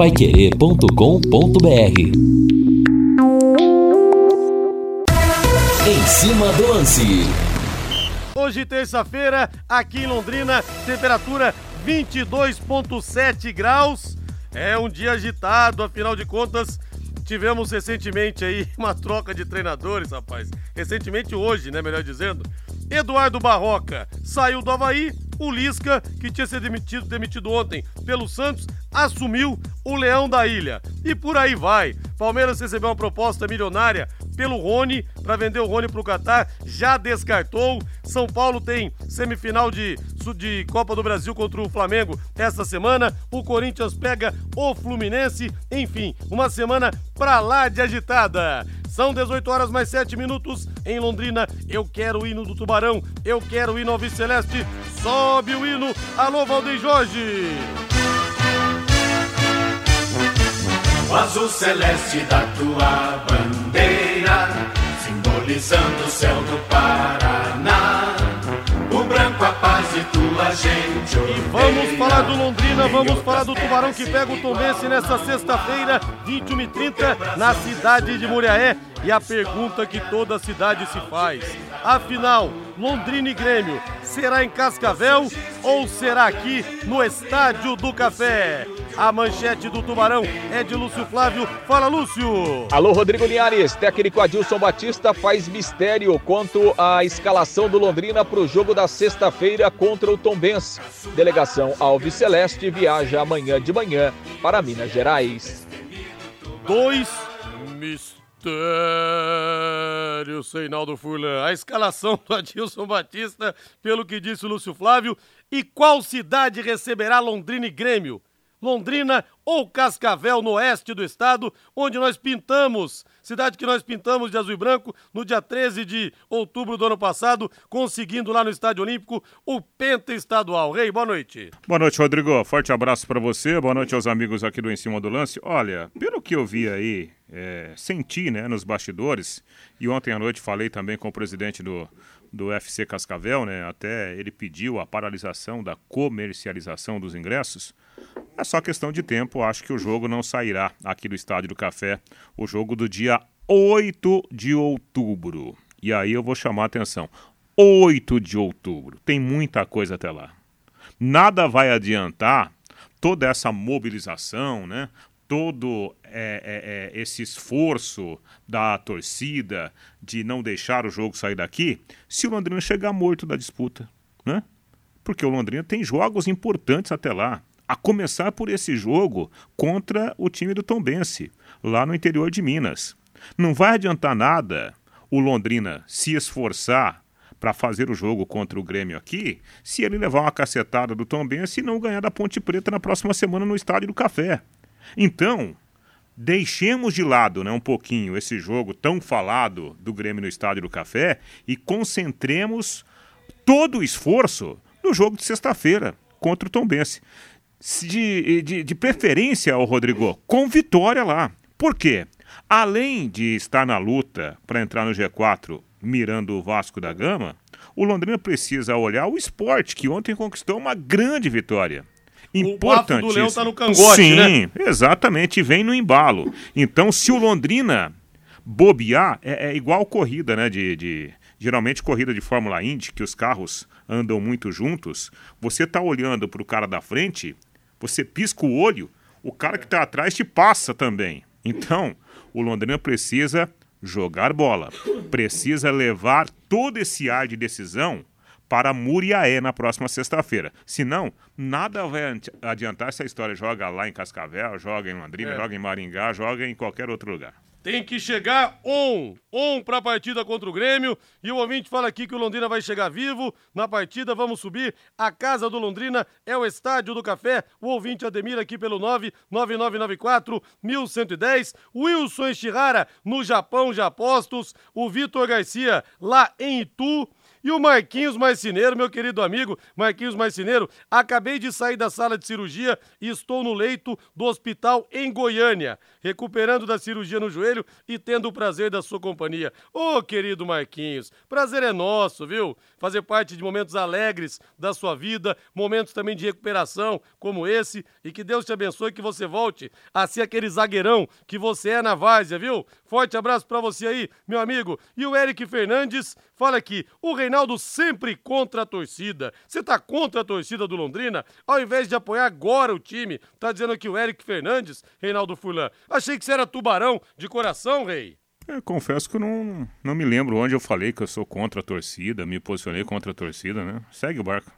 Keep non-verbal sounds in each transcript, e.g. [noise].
paiquerê.com.br Em cima do lance. Hoje, terça-feira, aqui em Londrina, temperatura 22,7 graus. É um dia agitado, afinal de contas, tivemos recentemente aí [laughs] uma troca de treinadores, rapaz. Recentemente hoje, né, melhor dizendo. Eduardo Barroca saiu do Havaí, o Lisca, que tinha sido demitido, demitido ontem pelo Santos, assumiu o Leão da Ilha. E por aí vai. Palmeiras recebeu uma proposta milionária pelo Rony, para vender o Rony para o Catar, já descartou. São Paulo tem semifinal de, de Copa do Brasil contra o Flamengo esta semana. O Corinthians pega o Fluminense. Enfim, uma semana pra lá de agitada. São 18 horas mais 7 minutos em Londrina. Eu quero o hino do Tubarão. Eu quero o hino Alves Celeste. Sobe o hino. Alô, Valdeir Jorge. O azul celeste da tua bandeira, simbolizando o céu do Paraná. O branco a paz e tua gente E vamos falar do Londrina, vamos falar do Tubarão que pega o Tombense nesta sexta-feira, 21 e 30 na cidade de Muriaé. E a pergunta que toda a cidade se faz: afinal, Londrina e Grêmio, será em Cascavel ou será aqui no Estádio do Café? A manchete do Tubarão é de Lúcio Flávio. Fala, Lúcio! Alô, Rodrigo Linhares. Técnico Adilson Batista faz mistério quanto à escalação do Londrina para o jogo da sexta-feira contra o Tombense. Delegação Alves Celeste viaja amanhã de manhã para Minas Gerais. Dois mistérios Mistério, Seinaldo Furlan. A escalação do Adilson Batista, pelo que disse o Lúcio Flávio. E qual cidade receberá Londrina e Grêmio? Londrina ou Cascavel, no oeste do estado, onde nós pintamos, cidade que nós pintamos de azul e branco no dia 13 de outubro do ano passado, conseguindo lá no Estádio Olímpico o Penta Estadual. Rei, boa noite. Boa noite, Rodrigo. Forte abraço para você, boa noite aos amigos aqui do Em Cima do Lance. Olha, pelo que eu vi aí, é, senti né, nos bastidores, e ontem à noite falei também com o presidente do, do UFC Cascavel, né? Até ele pediu a paralisação da comercialização dos ingressos. É só questão de tempo, acho que o jogo não sairá aqui do Estádio do Café, o jogo do dia 8 de outubro. E aí eu vou chamar a atenção. 8 de outubro. Tem muita coisa até lá. Nada vai adiantar toda essa mobilização, né? Todo é, é, é, esse esforço da torcida de não deixar o jogo sair daqui, se o Londrina chegar morto da disputa, né? Porque o Londrina tem jogos importantes até lá, a começar por esse jogo contra o time do Tombense, lá no interior de Minas. Não vai adiantar nada o Londrina se esforçar para fazer o jogo contra o Grêmio aqui, se ele levar uma cacetada do Tombense e não ganhar da Ponte Preta na próxima semana no Estádio do Café. Então, deixemos de lado né, um pouquinho esse jogo tão falado do Grêmio no Estádio do Café e concentremos todo o esforço no jogo de sexta-feira contra o Tombense. De, de, de preferência, o Rodrigo, com vitória lá. Por quê? Além de estar na luta para entrar no G4 mirando o Vasco da Gama, o Londrina precisa olhar o esporte, que ontem conquistou uma grande vitória importante. O do Leão tá no cangote, Sim, né? exatamente, vem no embalo. Então, se o Londrina bobear, é, é igual corrida, né? De, de, geralmente corrida de Fórmula Indy, que os carros andam muito juntos. Você tá olhando para o cara da frente, você pisca o olho, o cara que está atrás te passa também. Então, o Londrina precisa jogar bola, precisa levar todo esse ar de decisão para Muriaé na próxima sexta-feira. Senão, nada vai adiantar essa história. Joga lá em Cascavel, joga em Londrina, É. joga em Maringá, joga em qualquer outro lugar. Tem que chegar on, on para a partida contra o Grêmio. E o ouvinte fala aqui que o Londrina vai chegar vivo na partida. Vamos subir. A casa do Londrina é o Estádio do Café. O ouvinte Ademir aqui pelo 99994 1110. Wilson Eshihara no Japão já postos. O Vitor Garcia lá em Itu. E o Marquinhos Marcineiro, meu querido amigo, Marquinhos Marcineiro, acabei de sair da sala de cirurgia e estou no leito do hospital em Goiânia, recuperando da cirurgia no joelho e tendo o prazer da sua companhia. Ô, oh, querido Marquinhos, prazer é nosso, viu? Fazer parte de momentos alegres da sua vida, momentos também de recuperação como esse, e que Deus te abençoe que você volte a ser aquele zagueirão que você é na várzea, viu? Forte abraço para você aí, meu amigo. E o Eric Fernandes fala aqui, o Reinaldo sempre contra a torcida. Você tá contra a torcida do Londrina? Ao invés de apoiar agora o time, tá dizendo aqui o Eric Fernandes, Reinaldo Furlan. Achei que você era tubarão de coração, rei. É, confesso que eu não, não me lembro onde eu falei que eu sou contra a torcida, me posicionei contra a torcida, né? Segue o barco.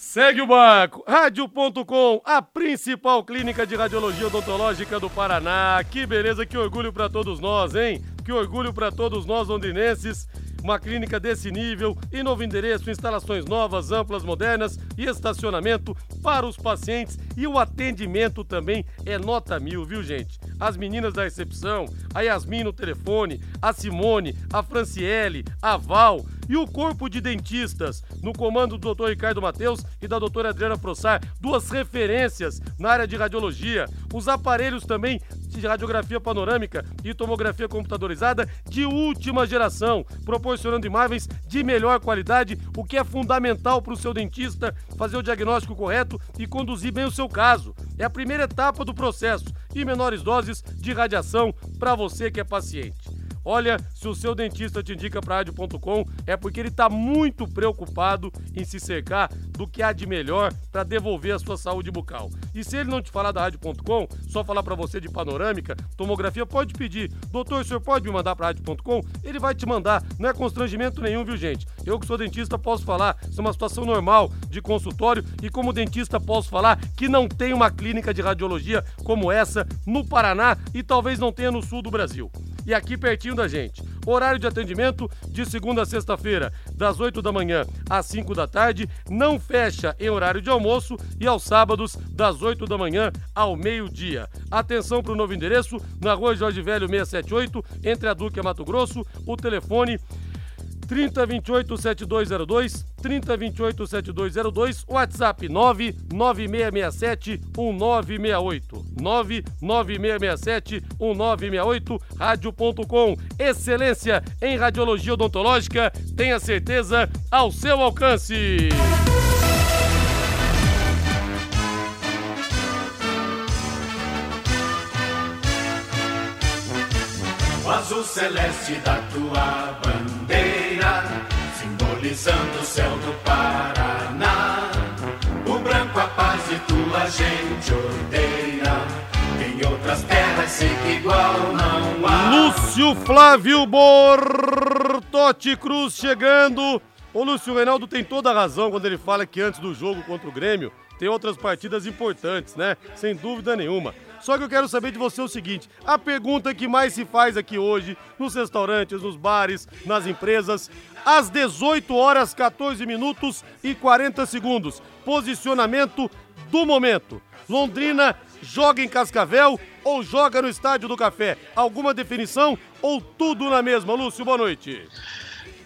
Segue o barco. Rádio.com, a principal clínica de radiologia odontológica do Paraná. Que beleza, que orgulho para todos nós, hein? Que orgulho para todos nós londrinenses. Uma clínica desse nível e novo endereço, instalações novas, amplas, modernas e estacionamento para os pacientes. E o atendimento também é nota mil, viu, gente? As meninas da recepção, a Yasmin no telefone, a Simone, a Franciele, a Val e o corpo de dentistas, no comando do Dr. Ricardo Mateus e da doutora Adriana Prossar, duas referências na área de radiologia. Os aparelhos também de radiografia panorâmica e tomografia computadorizada de última geração, proporcionando imagens de melhor qualidade, o que é fundamental para o seu dentista fazer o diagnóstico correto e conduzir bem o seu caso. É a primeira etapa do processo e menores doses de radiação para você que é paciente. Olha, se o seu dentista te indica para rádio.com, é porque ele está muito preocupado em se cercar do que há de melhor para devolver a sua saúde bucal. E se ele não te falar da rádio.com, só falar para você de panorâmica, tomografia, pode pedir. Doutor, o senhor pode me mandar para rádio.com? Ele vai te mandar. Não é constrangimento nenhum, viu, gente? Eu que sou dentista posso falar. Isso é uma situação normal de consultório e como dentista posso falar que não tem uma clínica de radiologia como essa no Paraná e talvez não tenha no sul do Brasil e aqui pertinho da gente. Horário de atendimento de segunda a sexta-feira, das 8 da manhã às 5 da tarde, não fecha em horário de almoço e aos sábados, das 8 da manhã ao meio-dia. Atenção para o novo endereço, na rua Jorge Velho 678, entre a Duque e Mato Grosso, o telefone 3028 7202, 3028 7202, WhatsApp 99667 1968, 99667 1968, rádio.com, excelência em radiologia odontológica, tenha certeza ao seu alcance. O azul celeste da tua bandeira simbolizando o céu do Paraná. O branco a paz e tua gente odeia. Em outras terras sei que igual não há. Lúcio Flávio Bortotti Cruz chegando. O Lúcio Reinaldo tem toda a razão quando ele fala que antes do jogo contra o Grêmio tem outras partidas importantes, né? Sem dúvida nenhuma. Só que eu quero saber de você o seguinte: a pergunta que mais se faz aqui hoje, nos restaurantes, nos bares, nas empresas, às 18 horas 14 minutos e 40 segundos. Posicionamento do momento. Londrina joga em Cascavel ou joga no Estádio do Café? Alguma definição ou tudo na mesma? Lúcio, boa noite.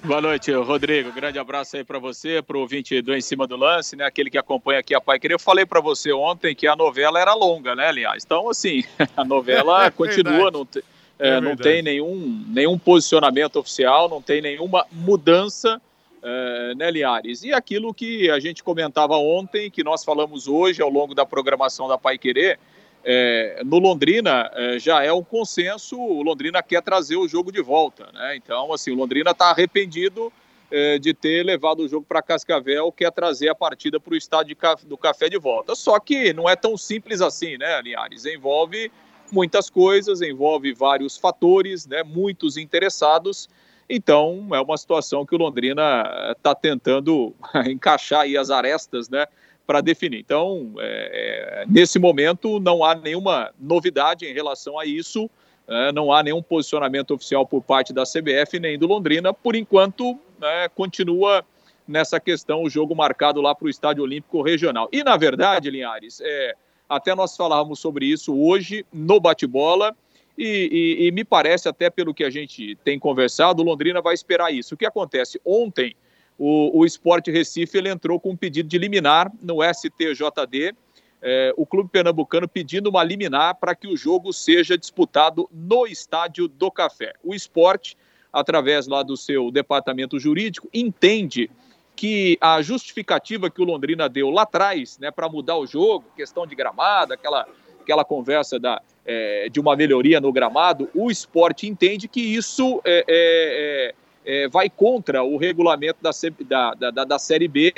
Boa noite, Rodrigo. Grande abraço aí para você, para o ouvinte do Em Cima do Lance, né? Aquele que acompanha aqui a Pai Querer. Eu falei para você ontem que a novela era longa, né, aliás? Então, assim, [laughs] a novela é continua, não, te, é, é não tem nenhum, nenhum posicionamento oficial, não tem nenhuma mudança, é, né, Liares? E aquilo que a gente comentava ontem, que nós falamos hoje ao longo da programação da Pai Querer, é, no Londrina é, já é um consenso, o Londrina quer trazer o jogo de volta, né? Então, assim, o Londrina está arrependido é, de ter levado o jogo para Cascavel, quer trazer a partida para o estádio do Café de volta. Só que não é tão simples assim, né, Linhares? Envolve muitas coisas, envolve vários fatores, né? Muitos interessados. Então, é uma situação que o Londrina está tentando [laughs] encaixar aí as arestas, né? Para definir. Então, é, é, nesse momento, não há nenhuma novidade em relação a isso, é, não há nenhum posicionamento oficial por parte da CBF nem do Londrina. Por enquanto, né, continua nessa questão o jogo marcado lá para o Estádio Olímpico Regional. E, na verdade, Linhares, é, até nós falávamos sobre isso hoje no bate-bola. E, e, e, me parece, até pelo que a gente tem conversado, o Londrina vai esperar isso. O que acontece? Ontem, o, o Esporte Recife ele entrou com um pedido de liminar no STJD, é, o clube pernambucano pedindo uma liminar para que o jogo seja disputado no Estádio do Café. O esporte, através lá do seu departamento jurídico, entende que a justificativa que o Londrina deu lá atrás, né, para mudar o jogo, questão de gramado, aquela, aquela conversa da, é, de uma melhoria no gramado, o esporte entende que isso é, é, vai contra o regulamento da, da, da, da Série B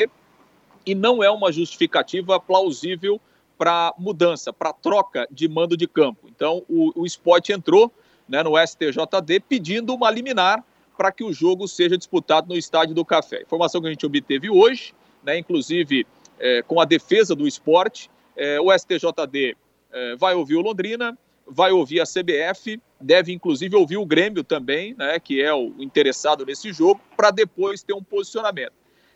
e não é uma justificativa plausível para mudança, para troca de mando de campo. Então, o, o esporte entrou né, no STJD pedindo uma liminar para que o jogo seja disputado no Estádio do Café. Informação que a gente obteve hoje, né, inclusive é, com a defesa do esporte, é, o STJD é, vai ouvir o Londrina, vai ouvir a CBF, deve inclusive ouvir o Grêmio também, né, que é o interessado nesse jogo, para depois ter um posicionamento.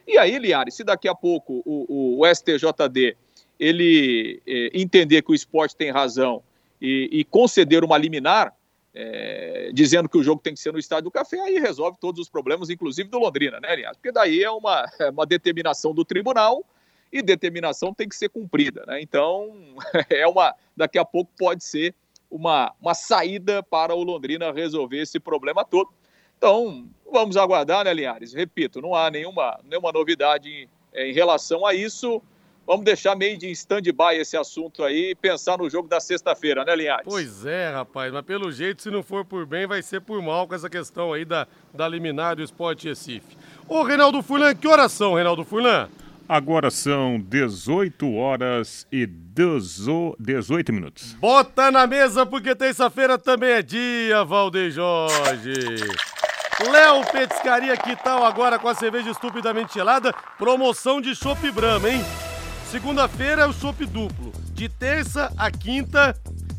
E aí, Liares, se daqui a pouco o, o, STJD ele é, entender que o esporte tem razão e, e conceder uma liminar, é, dizendo que o jogo tem que ser no Estádio do Café, aí resolve todos os problemas, inclusive do Londrina, né, aliás? Porque daí é uma, é uma determinação do tribunal e determinação tem que ser cumprida, né? Então, [laughs] é uma, daqui a pouco pode ser uma, uma saída para o Londrina resolver esse problema todo. Então, vamos aguardar, né, Linhares? Repito, não há nenhuma, nenhuma novidade em, em relação a isso. Vamos deixar meio de stand-by esse assunto aí e pensar no jogo da sexta-feira, né, Linhares? Pois é, rapaz, mas pelo jeito, se não for por bem, vai ser por mal com essa questão aí da, da liminar do Esporte Recife. Ô, Reinaldo Furlan, que horas são, Reinaldo Furlan? Agora são 18 horas e 18 minutos. Bota na mesa porque terça-feira também é dia, Valdeir Jorge. Léo Petiscaria, que tal agora com a cerveja estupidamente gelada? Promoção de Chopp Brahma, hein? Segunda-feira é o chopp duplo. De terça a quinta,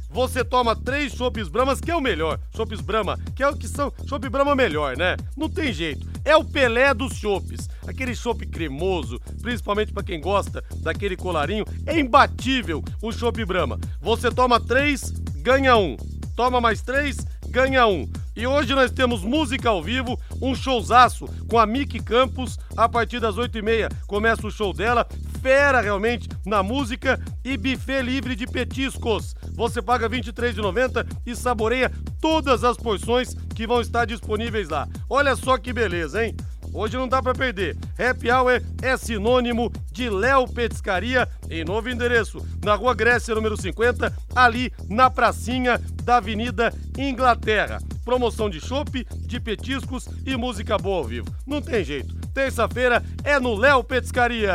você toma três chopps Bramas, que é o melhor. Chopps Brahma, que é o que são. Chopp Brahma melhor, né? Não tem jeito. É o Pelé dos chopps. Aquele chopp cremoso, principalmente para quem gosta daquele colarinho, é imbatível o chopp Brahma. Você toma três, ganha um. Toma mais três, ganha um. E hoje nós temos música ao vivo, um showzaço com a Miki Campos. A partir das 8h30 começa o show dela. Fera realmente na música e buffet livre de petiscos. Você paga R$ 23,90 e saboreia todas as porções que vão estar disponíveis lá. Olha só que beleza, hein? Hoje não dá para perder. Happy Hour é sinônimo de Léo Petiscaria em novo endereço, na Rua Grécia, número 50, ali na pracinha da Avenida Inglaterra. Promoção de chopp, de petiscos e música boa ao vivo. Não tem jeito. Terça-feira é no Léo Petiscaria.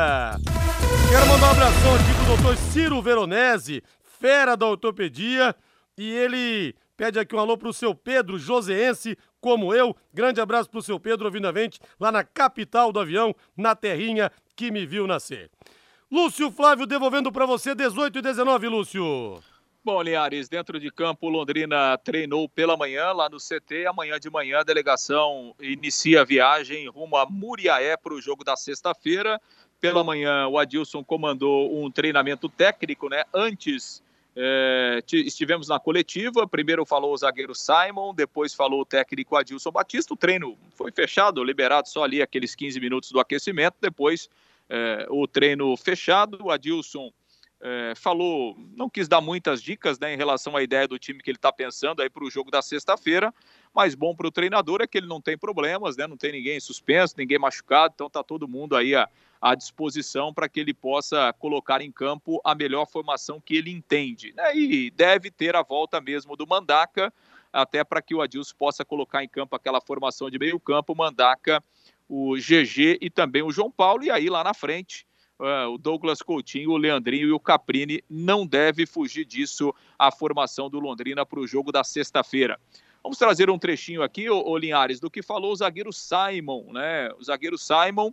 Quero mandar um abração aqui pro doutor Ciro Veronese, fera da ortopedia, e ele pede aqui um alô pro seu Pedro Joseense, como eu. Grande abraço pro seu Pedro ouvindo a gente lá na capital do avião, na terrinha que me viu nascer. Lúcio Flávio devolvendo para você 18 e 19, Lúcio. Bom, Linhares, dentro de campo, Londrina treinou pela manhã lá no CT. Amanhã de manhã a delegação inicia a viagem rumo a Muriaé para o jogo da sexta-feira. Pela manhã, o Adilson comandou um treinamento técnico, né? Antes é, estivemos na coletiva, primeiro falou o zagueiro Simon, depois falou o técnico Adilson Batista. O treino foi fechado, liberado só ali aqueles 15 minutos do aquecimento. Depois é, o treino fechado, o Adilson é, falou, não quis dar muitas dicas né, em relação à ideia do time que ele está pensando aí para o jogo da sexta-feira, mas bom para o treinador é que ele não tem problemas, né, não tem ninguém suspenso, ninguém machucado, então está todo mundo aí a à disposição para que ele possa colocar em campo a melhor formação que ele entende. Né? E deve ter a volta mesmo do Mandaca, até para que o Adilson possa colocar em campo aquela formação de meio campo, Mandaca, o GG e também o João Paulo, e aí lá na frente. Uh, o Douglas Coutinho, o Leandrinho e o Caprini não deve fugir disso a formação do Londrina para o jogo da sexta-feira. Vamos trazer um trechinho aqui, ô, ô Linhares, do que falou o zagueiro Simon, né? O zagueiro Simon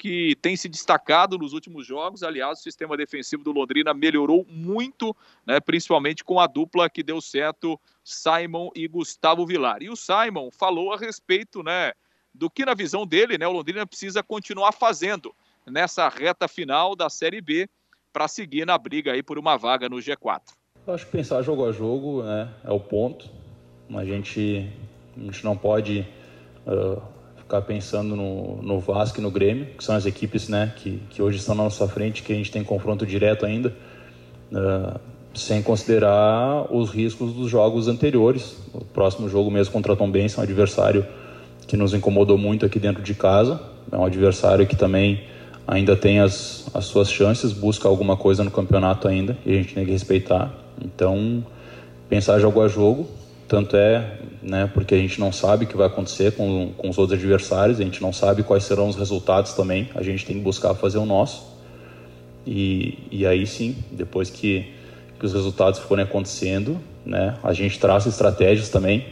que tem se destacado nos últimos jogos. Aliás, o sistema defensivo do Londrina melhorou muito, né, principalmente com a dupla que deu certo, Simon e Gustavo Vilar. E o Simon falou a respeito né, do que, na visão dele, né, o Londrina precisa continuar fazendo nessa reta final da Série B para seguir na briga aí por uma vaga no G4. Eu acho que pensar jogo a jogo né, é o ponto. A gente, a gente não pode uh, ficar pensando no, no Vasco e no Grêmio, que são as equipes né, que, que hoje estão na nossa frente, que a gente tem confronto direto ainda, uh, sem considerar os riscos dos jogos anteriores. O próximo jogo mesmo contra a Tom Benson, um adversário que nos incomodou muito aqui dentro de casa, é um adversário que também ainda tem as, as suas chances, busca alguma coisa no campeonato ainda, e a gente tem que respeitar. Então, pensar jogo a jogo, tanto é né, porque a gente não sabe o que vai acontecer com, com os outros adversários, a gente não sabe quais serão os resultados também, a gente tem que buscar fazer o nosso. E, e aí sim, depois que, que os resultados forem acontecendo, né, a gente traça estratégias também.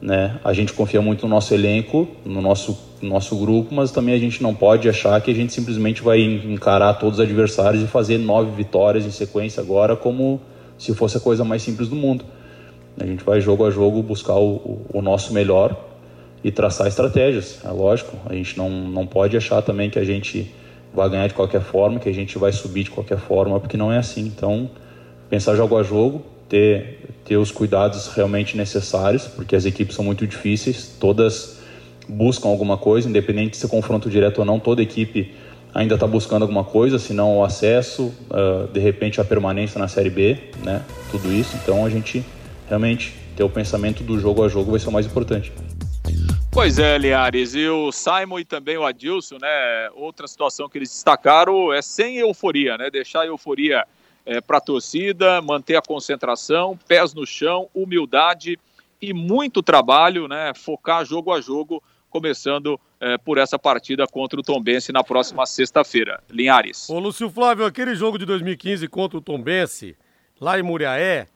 Né? A gente confia muito no nosso elenco, no nosso, no nosso grupo, mas também a gente não pode achar que a gente simplesmente vai encarar todos os adversários e fazer nove vitórias em sequência agora como se fosse a coisa mais simples do mundo a gente vai jogo a jogo buscar o, o nosso melhor e traçar estratégias. É lógico, a gente não, não pode achar também que a gente vai ganhar de qualquer forma, que a gente vai subir de qualquer forma, porque não é assim. Então, pensar jogo a jogo, ter, ter os cuidados realmente necessários, porque as equipes são muito difíceis, todas buscam alguma coisa, independente de ser confronto direto ou não, toda equipe ainda está buscando alguma coisa, se não o acesso, uh, de repente a permanência na Série B, né? tudo isso. Então, a gente realmente ter o pensamento do jogo a jogo vai ser o mais importante. Pois é, Liares, e o Simon e também o Adilson, né? Outra situação que eles destacaram é sem euforia, né? Deixar a euforia é, para a torcida, manter a concentração, pés no chão, humildade e muito trabalho, né? Focar jogo a jogo, começando é, por essa partida contra o Tombense na próxima sexta-feira. Linhares. Ô, Lúcio Flávio, aquele jogo de 2015 contra o Tombense, lá em Muriaé,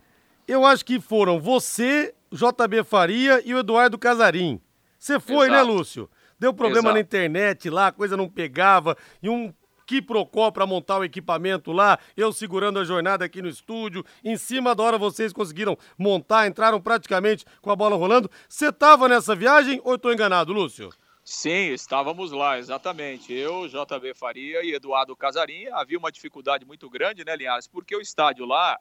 eu acho que foram você, JB Faria e o Eduardo Casarim. Você foi, né, Exato. né, Lúcio? Deu problema Exato. na internet lá, a coisa não pegava, e um quiprocó para montar o equipamento lá, eu segurando a jornada aqui no estúdio. Em cima da hora vocês conseguiram montar, entraram praticamente com a bola rolando. Você estava nessa viagem ou estou enganado, Lúcio? Sim, estávamos lá, exatamente. Eu, JB Faria e Eduardo Casarim. Havia uma dificuldade muito grande, né, Linhares? Porque o estádio lá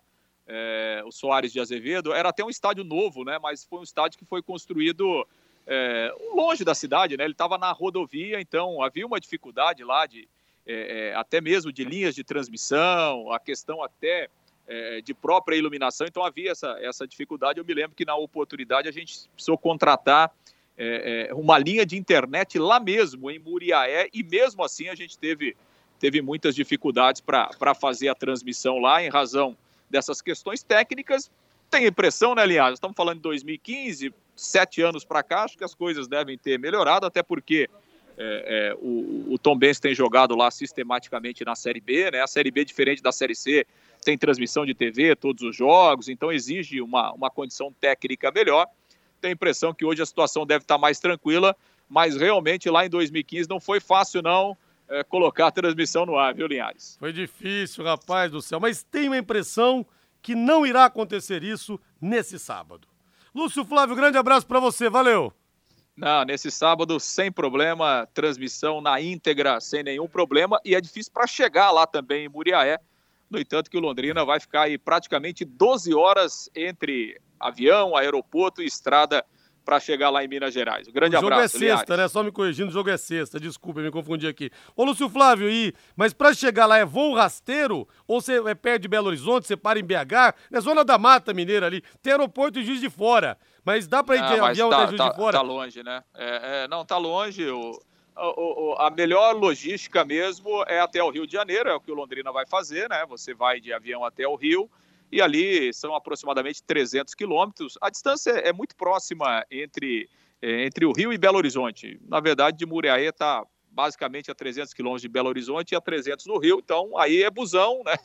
é, o Soares de Azevedo, era até um estádio novo, né? Mas foi um estádio que foi construído é, longe da cidade, né? Ele estava na rodovia, então havia uma dificuldade lá de é, é até mesmo de linhas de transmissão, a questão até é, de própria iluminação, então havia essa, essa dificuldade. Eu me lembro que na oportunidade a gente precisou contratar é, uma linha de internet lá mesmo, em Muriaé, e mesmo assim a gente teve, teve muitas dificuldades para fazer a transmissão lá, em razão dessas questões técnicas. Tem impressão, né, Linhares? Estamos falando de 2015, sete anos para cá, acho que as coisas devem ter melhorado, até porque é, é, o, o Tom Benz tem jogado lá sistematicamente na Série B, né? A Série B, diferente da Série C, tem transmissão de TV, todos os jogos, então exige uma, uma condição técnica melhor. Tenho a impressão que hoje a situação deve estar mais tranquila, mas realmente lá em 2015 não foi fácil, não é, colocar a transmissão no ar, viu, Linhares? Foi difícil, rapaz do céu, mas tenho a impressão que não irá acontecer isso nesse sábado. Lúcio Flávio, grande abraço para você, valeu! Não, nesse sábado, sem problema, transmissão na íntegra, sem nenhum problema, e é difícil para chegar lá também em Muriaé. No entanto, que o Londrina vai ficar aí praticamente 12 horas entre avião, aeroporto e estrada para chegar lá em Minas Gerais. Um grande o jogo abraço. jogo é sexta, né? Só me corrigindo, o jogo é sexta. Desculpa, eu me confundi aqui. Ô, Lúcio Flávio, e... mas para chegar lá é voo rasteiro? Ou você é perto de Belo Horizonte, você para em BH? É zona da Mata Mineira ali. Tem aeroporto em Juiz de Fora. Mas dá para ir de avião tá, até Juiz tá, de Fora? Tá longe, né? É, é, não, tá longe. O, o, o, a melhor logística mesmo é até o Rio de Janeiro, é o que o Londrina vai fazer, né? Você vai de avião até o Rio e ali são aproximadamente 300 quilômetros. A distância é muito próxima entre é, entre o Rio e Belo Horizonte. Na verdade, de Muriaé está basicamente a 300 quilômetros de Belo Horizonte e a 300 do Rio, então aí é busão, né?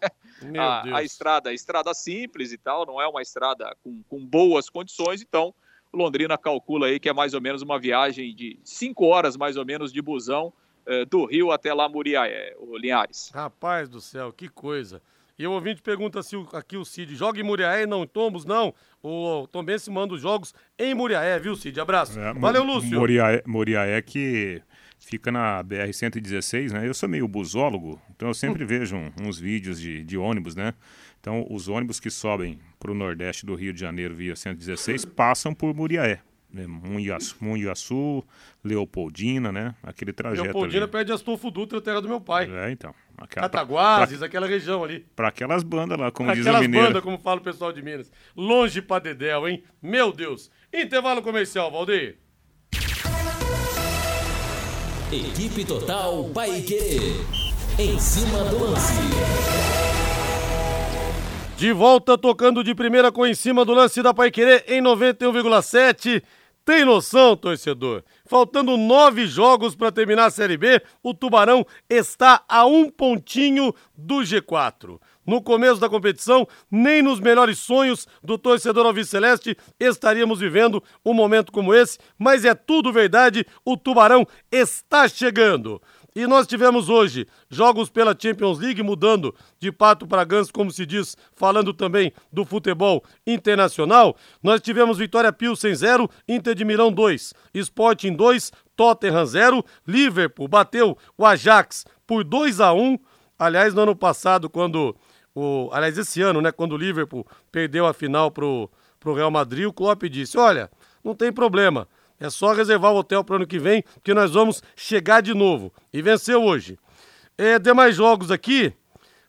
A, a, estrada, a estrada simples e tal, não é uma estrada com, com boas condições, então Londrina calcula aí que é mais ou menos uma viagem de 5 horas mais ou menos de busão eh, do Rio até lá Muriaé, o Linhares. Rapaz do céu, que coisa. E o ouvinte pergunta se aqui o Cid joga em Muriaé, não em Tombos, não. O Tom Bense manda os jogos em Muriaé, viu, Cid? Abraço. É, Valeu, Lúcio. Muriaé, Muriaé que fica na BR-116, né? Eu sou meio busólogo, então eu sempre [laughs] vejo uns vídeos de, de ônibus, né? Então, os ônibus que sobem para o nordeste do Rio de Janeiro via 116 passam por Muriaé. Né? Munhaçu, Munhaçu, Leopoldina, né? Aquele trajeto Leopoldina ali. perde Astolfo Dutra, terra do meu pai. É, então. Aquela, Cataguases, aquela região ali. Para aquelas bandas lá, como diz o Aquelas mineiro. bandas, como fala o pessoal de Minas. Longe pra Dedéu, hein? Meu Deus. Intervalo comercial, Valdeir. Equipe Total Paique. Em cima do lance. De volta, tocando de primeira com em cima do lance da Paiquerê em 91,7. Tem noção, torcedor? Faltando nove jogos para terminar a Série B, o Tubarão está a um pontinho do G4. No começo da competição, nem nos melhores sonhos do torcedor alviceleste estaríamos vivendo um momento como esse, mas é tudo verdade, o Tubarão está chegando. E nós tivemos hoje jogos pela Champions League, mudando de pato para ganso, como se diz, falando também do futebol internacional. Nós tivemos Vitória Pilsen 0, Inter de Milão 2, Sporting 2, Tottenham 0, Liverpool bateu o Ajax por 2 a 1 Aliás, no ano passado, quando o. Aliás, esse ano, né? Quando o Liverpool perdeu a final pro, pro Real Madrid, o Klopp disse: olha, não tem problema. É só reservar o hotel para o ano que vem, que nós vamos chegar de novo. E venceu hoje. É, demais jogos aqui,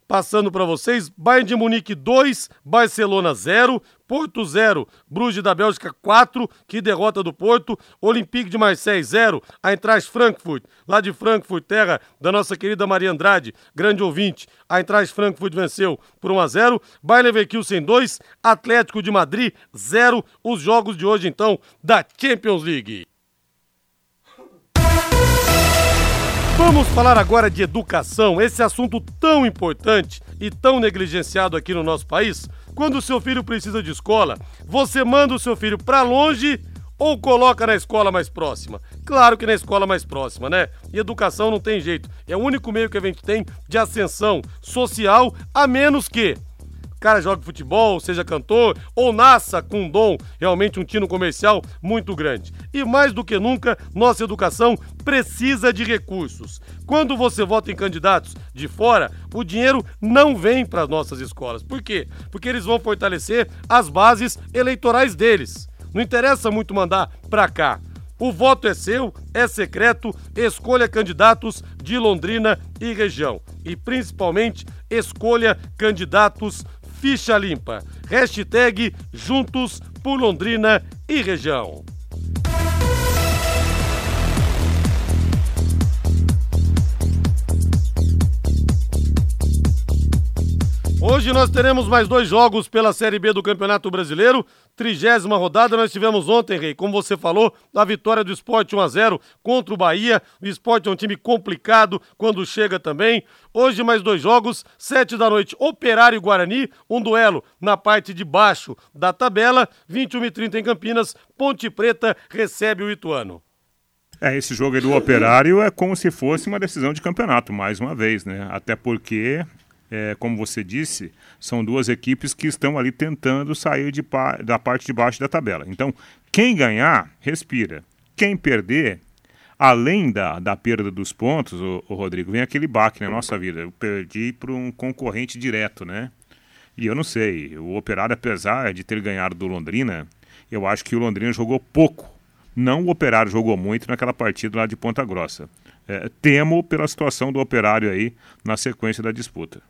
passando para vocês: Bayern de Munique 2, Barcelona 0, Porto 0, Bruges da Bélgica 4, que derrota do Porto, Olympique de Marseille 0, Eintracht Frankfurt, lá de Frankfurt, terra da nossa querida Maria Andrade, grande ouvinte, Eintracht Frankfurt venceu por 1 a 0, Bayern Leverkusen 2, Atlético de Madrid 0, os jogos de hoje então da Champions League. Vamos falar agora de educação, esse assunto tão importante e tão negligenciado aqui no nosso país. Quando o seu filho precisa de escola, você manda o seu filho para longe ou coloca na escola mais próxima? Claro que na escola mais próxima, né? E educação não tem jeito. É o único meio que a gente tem de ascensão social, a menos que cara jogue futebol, seja cantor ou nasça com um dom, realmente um tino comercial muito grande. E mais do que nunca, nossa educação precisa de recursos. Quando você vota em candidatos de fora, o dinheiro não vem para as nossas escolas. Por quê? Porque eles vão fortalecer as bases eleitorais deles. Não interessa muito mandar para cá. O voto é seu, é secreto, escolha candidatos de Londrina e região. E principalmente, escolha candidatos ficha limpa. Hashtag Juntos por Londrina e região. Hoje nós teremos mais dois jogos pela Série B do Campeonato Brasileiro. Trigésima rodada, nós tivemos ontem, Rei, como você falou, a vitória do Esporte 1x0 contra o Bahia. O Esporte é um time complicado quando chega também. Hoje mais dois jogos, sete da noite, Operário e Guarani, um duelo na parte de baixo da tabela. 21 e 30 em Campinas, Ponte Preta recebe o Ituano. É, esse jogo aí do Operário é como se fosse uma decisão de campeonato, mais uma vez, né? Até porque é, como você disse, são duas equipes que estão ali tentando sair de pa da parte de baixo da tabela. Então, quem ganhar, respira. Quem perder, além da, da perda dos pontos, o, o Rodrigo, vem aquele baque na nossa vida. Eu perdi para um concorrente direto, né? E eu não sei, o Operário, apesar de ter ganhado do Londrina, eu acho que o Londrina jogou pouco. Não o Operário jogou muito naquela partida lá de Ponta Grossa é, temo pela situação do operário aí na sequência da disputa.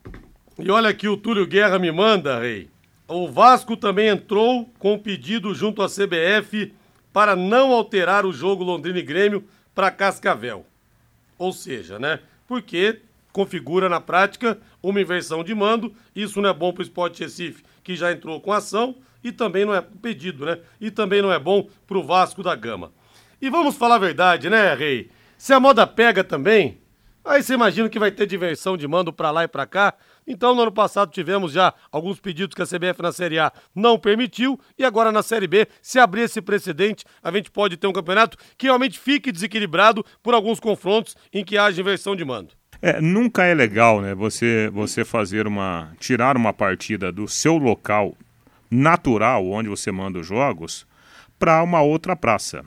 E olha aqui, o Túlio Guerra me manda, Rei. O Vasco também entrou com pedido junto à CBF para não alterar o jogo Londrina e Grêmio para Cascavel. Ou seja, né? Porque configura na prática uma inversão de mando. Isso não é bom para o Esporte Recife, que já entrou com ação, e também não é pedido, né? E também não é bom para o Vasco da Gama. E vamos falar a verdade, né, Rei? Se a moda pega também, aí você imagina que vai ter diversão de mando para lá e para cá. Então, no ano passado tivemos já alguns pedidos que a CBF na Série A não permitiu e agora na Série B, se abrir esse precedente, a gente pode ter um campeonato que realmente fique desequilibrado por alguns confrontos em que haja inversão de mando. É, nunca é legal, né, você você fazer uma tirar uma partida do seu local natural onde você manda os jogos para uma outra praça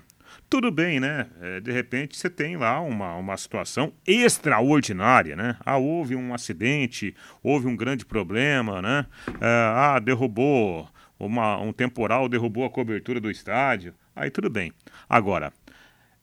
tudo bem, né? É, de repente você tem lá uma, uma situação extraordinária, né? Ah, houve um acidente, houve um grande problema, né? É, ah, derrubou, uma, um temporal derrubou a cobertura do estádio. Aí tudo bem. Agora,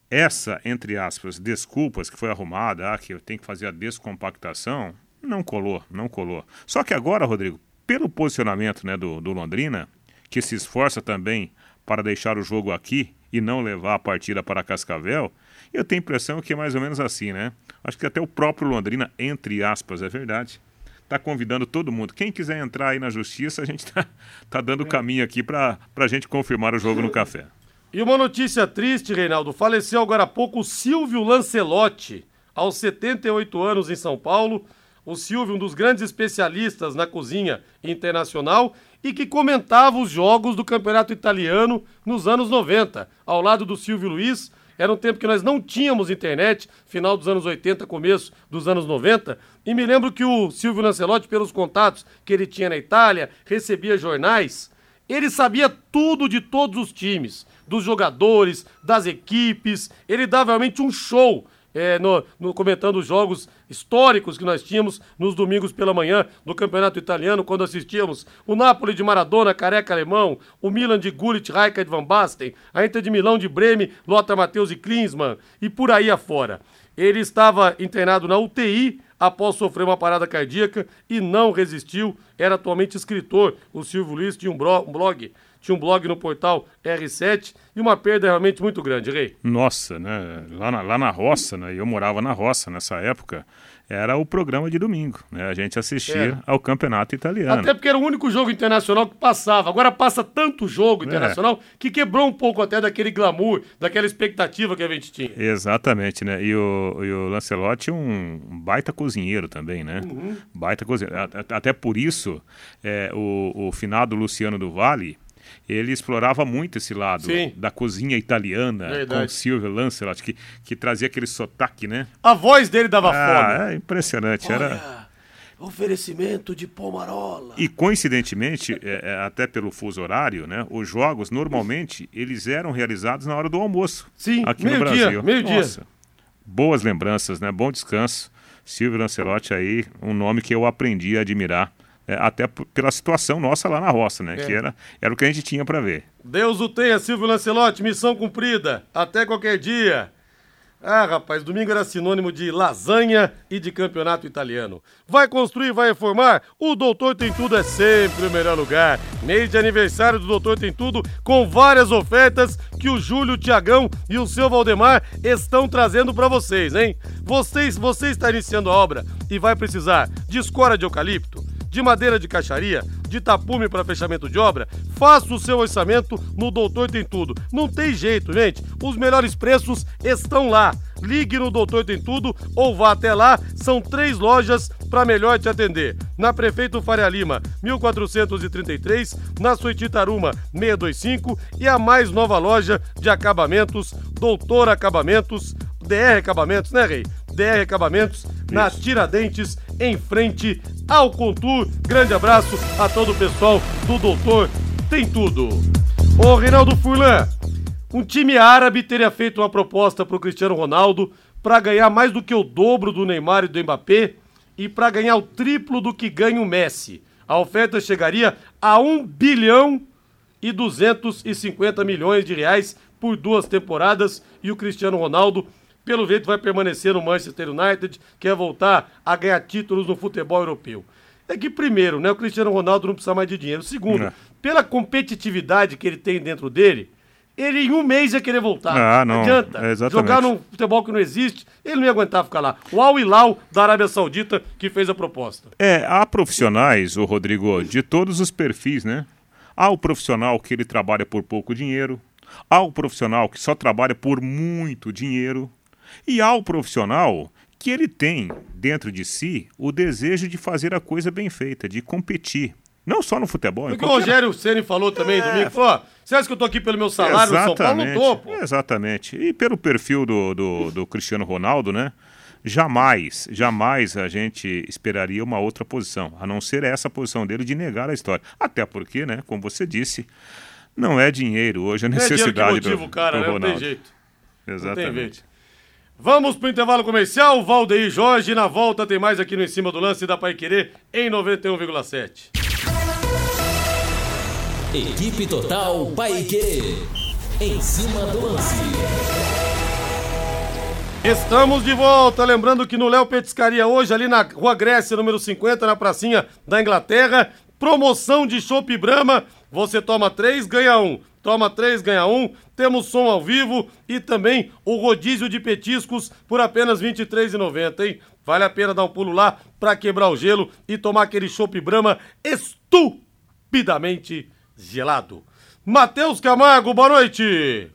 essa, entre aspas, desculpas que foi arrumada, ah, que eu tenho que fazer a descompactação, não colou, não colou. Só que agora, Rodrigo, pelo posicionamento né, do, do Londrina, que se esforça também para deixar o jogo aqui e não levar a partida para Cascavel, eu tenho a impressão que é mais ou menos assim, né? Acho que até o próprio Londrina, entre aspas, é verdade, está convidando todo mundo. Quem quiser entrar aí na justiça, a gente está tá dando caminho aqui para a gente confirmar o jogo no café. E uma notícia triste, Reinaldo. Faleceu agora há pouco o Silvio Lancelotti, aos 78 anos em São Paulo. O Silvio, um dos grandes especialistas na cozinha internacional e que comentava os jogos do campeonato italiano nos anos 90, ao lado do Silvio Luiz. Era um tempo que nós não tínhamos internet, final dos anos 80, começo dos anos 90. E me lembro que o Silvio Lancelotti, pelos contatos que ele tinha na Itália, recebia jornais. Ele sabia tudo de todos os times, dos jogadores, das equipes. Ele dava realmente um show é, no, no, comentando os jogos históricos que nós tínhamos nos domingos pela manhã do Campeonato Italiano, quando assistíamos o Napoli de Maradona, Careca Alemão, o Milan de Gullit, Raika de Van Basten, a Inter de Milão de Breme, Lothar Matheus e Klinsmann, e por aí afora. Ele estava internado na UTI após sofrer uma parada cardíaca e não resistiu. Era atualmente escritor. O Silvio Luiz tinha um blog tinha um blog no portal R7 e uma perda realmente muito grande, Rei. Nossa, né? Lá na, lá na roça, né? Eu morava na roça nessa época. Era o programa de domingo, né? A gente assistia ao campeonato italiano. Até porque era o único jogo internacional que passava. Agora passa tanto jogo é. internacional é. que quebrou um pouco até daquele glamour, daquela expectativa que a gente tinha. Exatamente, né? E o, e o Lancelotti um baita cozinheiro também, né? Uhum. Baita cozinheiro. Até por isso, é, o, o finado Luciano do Vale ele explorava muito esse lado Sim. da cozinha italiana Verdade. com Silvio Lancelot, que, que trazia aquele sotaque, né? A voz dele dava ah, fome. É impressionante. Olha, era oferecimento de pomarola. E coincidentemente, é, é, até pelo fuso horário, né? Os jogos normalmente eles eram realizados na hora do almoço. Sim, aqui meio no Brasil. Dia, meio Nossa, dia. Boas lembranças, né? Bom descanso. Silvio Lancelotti aí, um nome que eu aprendi a admirar até pela situação nossa lá na roça, né? É. Que era, era o que a gente tinha para ver. Deus o tenha, Silvio Lancelotti, missão cumprida. Até qualquer dia. Ah, rapaz, domingo era sinônimo de lasanha e de campeonato italiano. Vai construir, vai reformar? O Doutor Tem Tudo é sempre o melhor lugar. Mês de aniversário do Doutor Tem Tudo, com várias ofertas que o Júlio, o Tiagão e o seu Valdemar estão trazendo para vocês, hein? Vocês, você está iniciando a obra e vai precisar de escora de eucalipto de madeira de caixaria, de tapume para fechamento de obra, faça o seu orçamento no Doutor Tem Tudo. Não tem jeito, gente. Os melhores preços estão lá. Ligue no Doutor Tem Tudo ou vá até lá. São três lojas para melhor te atender. Na Prefeito Faria Lima, 1433, na Suetitaruma, 625 e a mais nova loja de acabamentos, Doutor Acabamentos, DR Acabamentos, né, Rei? DR Acabamentos, Isso. na Tiradentes, em frente ao Contur. Grande abraço a todo o pessoal do Doutor Tem Tudo. Ô, Reinaldo Furlan, um time árabe teria feito uma proposta para o Cristiano Ronaldo para ganhar mais do que o dobro do Neymar e do Mbappé e para ganhar o triplo do que ganha o Messi. A oferta chegaria a 1 bilhão e 250 milhões de reais por duas temporadas e o Cristiano Ronaldo pelo jeito vai permanecer no Manchester United, quer voltar a ganhar títulos no futebol europeu. É que, primeiro, né, o Cristiano Ronaldo não precisa mais de dinheiro. Segundo, é. pela competitividade que ele tem dentro dele, ele em um mês ia querer voltar. Ah, não. adianta. É Jogar num futebol que não existe, ele não ia aguentar ficar lá. O Al Hilal da Arábia Saudita que fez a proposta. É, há profissionais, o Rodrigo, de todos os perfis, né? Há o profissional que ele trabalha por pouco dinheiro, há o profissional que só trabalha por muito dinheiro, e ao profissional que ele tem dentro de si o desejo de fazer a coisa bem feita, de competir. Não só no futebol. Porque qualquer... o Rogério Ceni falou também é... domingo, falou, você acha que eu tô aqui pelo meu salário Exatamente. no São Paulo? Não tô, pô. Exatamente. E pelo perfil do, do, do Cristiano Ronaldo, né? Jamais, jamais a gente esperaria uma outra posição, a não ser essa posição dele de negar a história. Até porque, né, como você disse, não é dinheiro hoje a necessidade não é que motiva do, cara, do Ronaldo. Né? Não tem jeito. Exatamente. Não tem jeito. Vamos pro intervalo comercial, Valdeir Jorge. Na volta tem mais aqui no Em Cima do Lance da Pai Querer em 91,7. Equipe Total Pai Querer. Em cima do lance. Estamos de volta, lembrando que no Léo Petiscaria hoje, ali na Rua Grécia, número 50, na pracinha da Inglaterra, promoção de Chopp Brahma, você toma três, ganha um. Toma três, ganha um. Temos som ao vivo e também o rodízio de petiscos por apenas R$ 23,90, hein? Vale a pena dar um pulo lá para quebrar o gelo e tomar aquele chopp Brahma estupidamente gelado. Matheus Camargo, boa noite!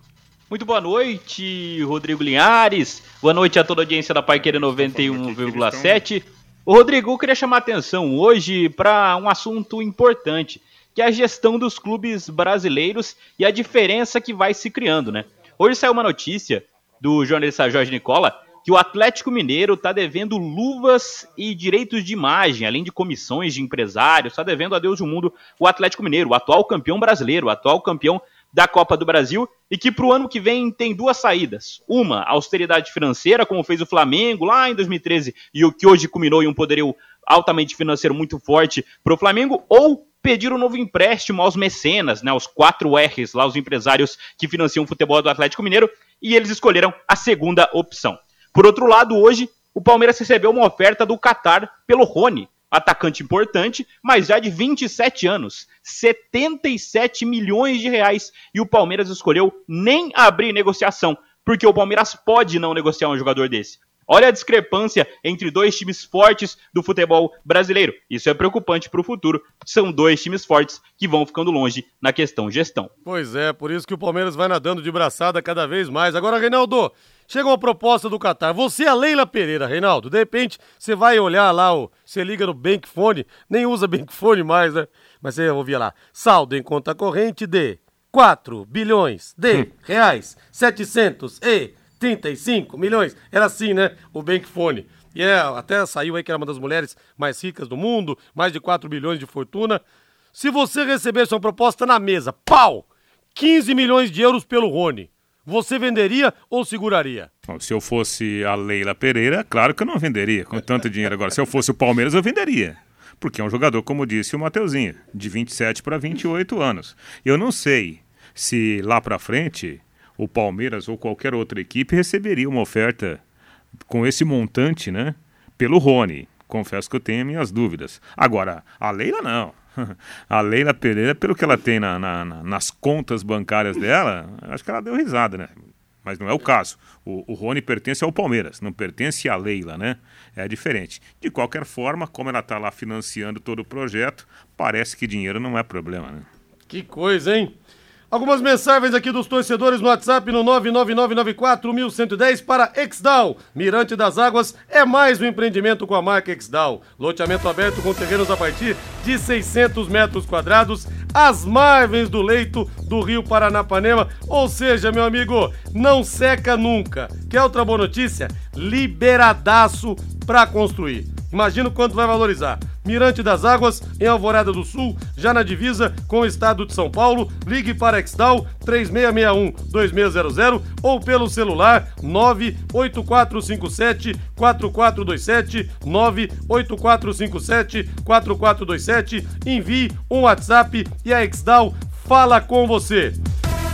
Muito boa noite, Rodrigo Linhares. Boa noite a toda a audiência da Paiqueira 91,7. Ô, Rodrigo, eu queria chamar a atenção hoje para um assunto importante que é a gestão dos clubes brasileiros e a diferença que vai se criando, né? Hoje saiu uma notícia do jornalista Jorge Nicola que o Atlético Mineiro está devendo luvas e direitos de imagem, além de comissões de empresários, está devendo a Deus do mundo o Atlético Mineiro, o atual campeão brasileiro, o atual campeão da Copa do Brasil, e que para o ano que vem tem duas saídas. Uma, austeridade financeira, como fez o Flamengo lá em 2013, e o que hoje culminou em um poderio altamente financeiro muito forte para o Flamengo, ou pedir um novo empréstimo aos mecenas, né, os quatro R's lá, os empresários que financiam o futebol do Atlético Mineiro, e eles escolheram a segunda opção. Por outro lado, hoje, o Palmeiras recebeu uma oferta do Qatar pelo Rony, atacante importante, mas já de 27 anos, 77 milhões de reais, e o Palmeiras escolheu nem abrir negociação, porque o Palmeiras pode não negociar um jogador desse. Olha a discrepância entre dois times fortes do futebol brasileiro. Isso é preocupante para o futuro. São dois times fortes que vão ficando longe na questão gestão. Pois é, por isso que o Palmeiras vai nadando de braçada cada vez mais. Agora, Reinaldo, chega uma proposta do Qatar. Você é a Leila Pereira, Reinaldo. De repente, você vai olhar lá, você liga no Bankfone, nem usa Bankfone mais, né? Mas você ouvia lá, saldo em conta corrente de 4 bilhões de hum. reais 700 e 35 milhões. Era assim, né? O Bankfone. E é, até saiu aí que era uma das mulheres mais ricas do mundo, mais de 4 bilhões de fortuna. Se você recebesse uma proposta na mesa, pau! 15 milhões de euros pelo Rony. Você venderia ou seguraria? Bom, se eu fosse a Leila Pereira, claro que eu não venderia com tanto dinheiro agora. Se eu fosse o Palmeiras, eu venderia. Porque é um jogador, como disse o Mateuzinho, de 27 para 28 anos. Eu não sei se lá para frente o Palmeiras ou qualquer outra equipe receberia uma oferta com esse montante, né? Pelo Rony. Confesso que eu tenho minhas dúvidas. Agora, a Leila não. [laughs] A Leila Pereira, pelo que ela tem na, na, nas contas bancárias dela, acho que ela deu risada, né? Mas não é o caso. O, o Rony pertence ao Palmeiras, não pertence à Leila, né? É diferente. De qualquer forma, como ela está lá financiando todo o projeto, parece que dinheiro não é problema, né? Que coisa, hein? Algumas mensagens aqui dos torcedores no WhatsApp no 999941110 para Exdal. Mirante das Águas é mais um empreendimento com a marca Exdal. Loteamento aberto com terrenos a partir de 600 metros quadrados, às margens do leito do Rio Paranapanema. Ou seja, meu amigo, não seca nunca. Quer outra boa notícia? Liberadaço para construir. Imagina o quanto vai valorizar. Mirante das Águas, em Alvorada do Sul, já na divisa com o estado de São Paulo. Ligue para Exdal 3661-2600 ou pelo celular 98457-4427, 98457-4427. Envie um WhatsApp e a Exdal fala com você.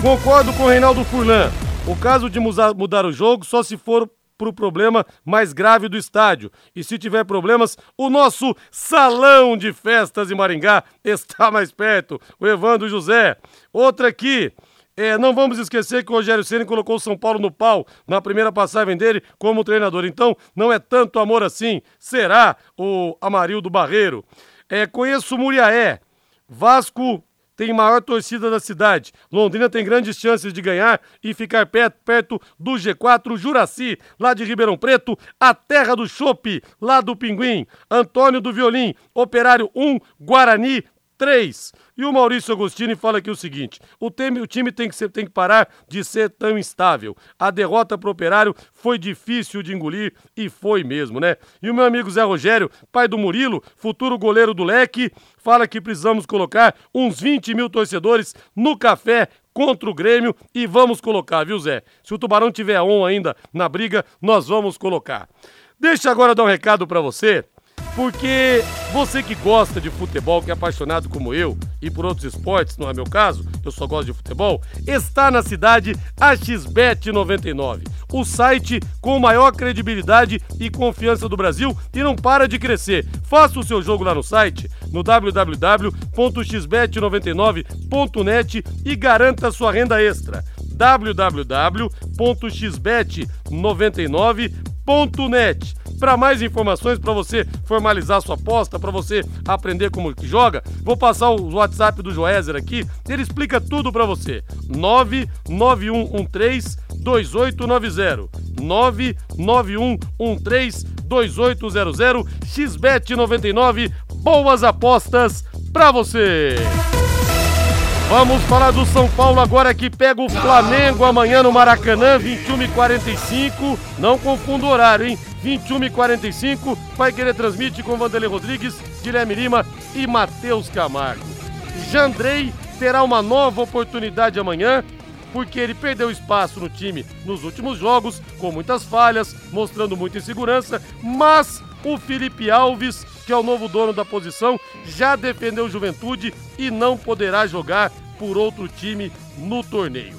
Concordo com o Reinaldo Furlan. O caso de mudar o jogo só se for para o problema mais grave do estádio. E se tiver problemas, o nosso salão de festas em Maringá está mais perto. O Evandro José. Outra aqui. É, não vamos esquecer que o Rogério Ceni colocou o São Paulo no pau na primeira passagem dele como treinador. Então, não é tanto amor assim. Será o Amarildo Barreiro? É, conheço Muriaé. Vasco tem maior torcida da cidade. Londrina tem grandes chances de ganhar e ficar perto, perto do G4 Juraci, lá de Ribeirão Preto, a terra do chope, lá do Pinguim. Antônio do Violim, Operário 1, Guarani 3. E o Maurício Agostini fala aqui o seguinte: o, time, o time tem, que ser, tem que parar de ser tão instável. A derrota pro operário foi difícil de engolir e foi mesmo, né? E o meu amigo Zé Rogério, pai do Murilo, futuro goleiro do leque, fala que precisamos colocar uns 20 mil torcedores no café contra o Grêmio e vamos colocar, viu, Zé? Se o Tubarão tiver on ainda na briga, nós vamos colocar. Deixa agora dar um recado para você porque você que gosta de futebol, que é apaixonado como eu e por outros esportes, não é meu caso, eu só gosto de futebol, está na cidade a XBET 99, o site com maior credibilidade e confiança do Brasil e não para de crescer. Faça o seu jogo lá no site, no www.xbet99.net e garanta sua renda extra www.xbet99.net. Para mais informações, para você formalizar sua aposta, para você aprender como que joga, vou passar o WhatsApp do Joézer aqui, ele explica tudo para você. 99113 2890. 99113 2800 XBET 99. Boas apostas para você. Vamos falar do São Paulo agora que pega o Flamengo amanhã no Maracanã, 21 h 45 Não confunda o horário, hein? 21 h 45 Vai querer transmite com Vanderlei Rodrigues, Guilherme Lima e Matheus Camargo. Jandrei terá uma nova oportunidade amanhã, porque ele perdeu espaço no time nos últimos jogos, com muitas falhas, mostrando muita insegurança, mas o Felipe Alves que é o novo dono da posição, já defendeu Juventude e não poderá jogar por outro time no torneio.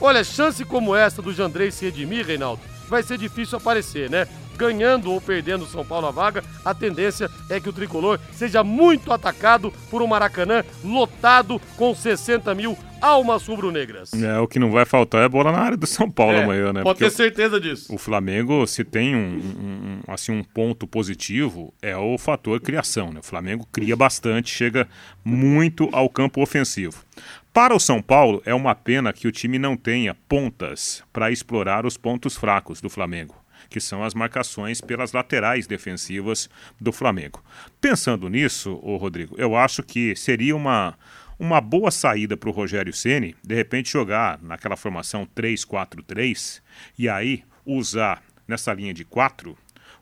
Olha, chance como essa do Jandrei se redimir, Reinaldo, vai ser difícil aparecer, né? Ganhando ou perdendo São Paulo a vaga, a tendência é que o tricolor seja muito atacado por um Maracanã lotado com 60 mil almas rubro-negras. É, o que não vai faltar é bola na área do São Paulo É, amanhã, né? Pode Porque ter certeza disso. O Flamengo, se tem um, um- um- assim, um ponto positivo, é o fator criação. Né? O Flamengo cria bastante, chega muito ao campo ofensivo. Para o São Paulo, é uma pena que o time não tenha pontas para explorar os pontos fracos do Flamengo, que são as marcações pelas laterais defensivas do Flamengo. Pensando nisso, ô Rodrigo, eu acho que seria uma, uma boa saída para o Rogério Ceni de repente jogar naquela formação 3-4-3 e aí usar nessa linha de quatro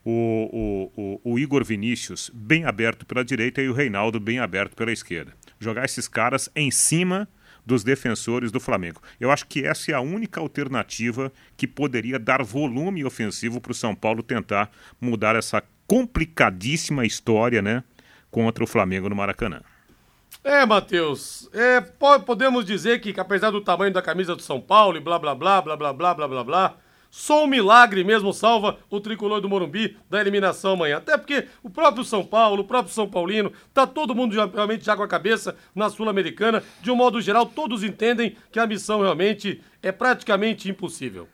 o, o, o, o Igor Vinícius bem aberto pela direita e o Reinaldo bem aberto pela esquerda. Jogar esses caras em cima dos defensores do Flamengo. Eu acho que essa é a única alternativa que poderia dar volume ofensivo para o São Paulo tentar mudar essa complicadíssima história, né, contra o Flamengo no Maracanã. É, Matheus, é, po- podemos dizer que, apesar do tamanho da camisa do São Paulo e blá blá blá blá blá blá blá blá blá, só um milagre mesmo salva o tricolor do Morumbi da eliminação amanhã. Até porque o próprio São Paulo, o próprio São Paulino, tá todo mundo realmente já com a cabeça na Sul-Americana. De um modo geral, todos entendem que a missão realmente é praticamente impossível.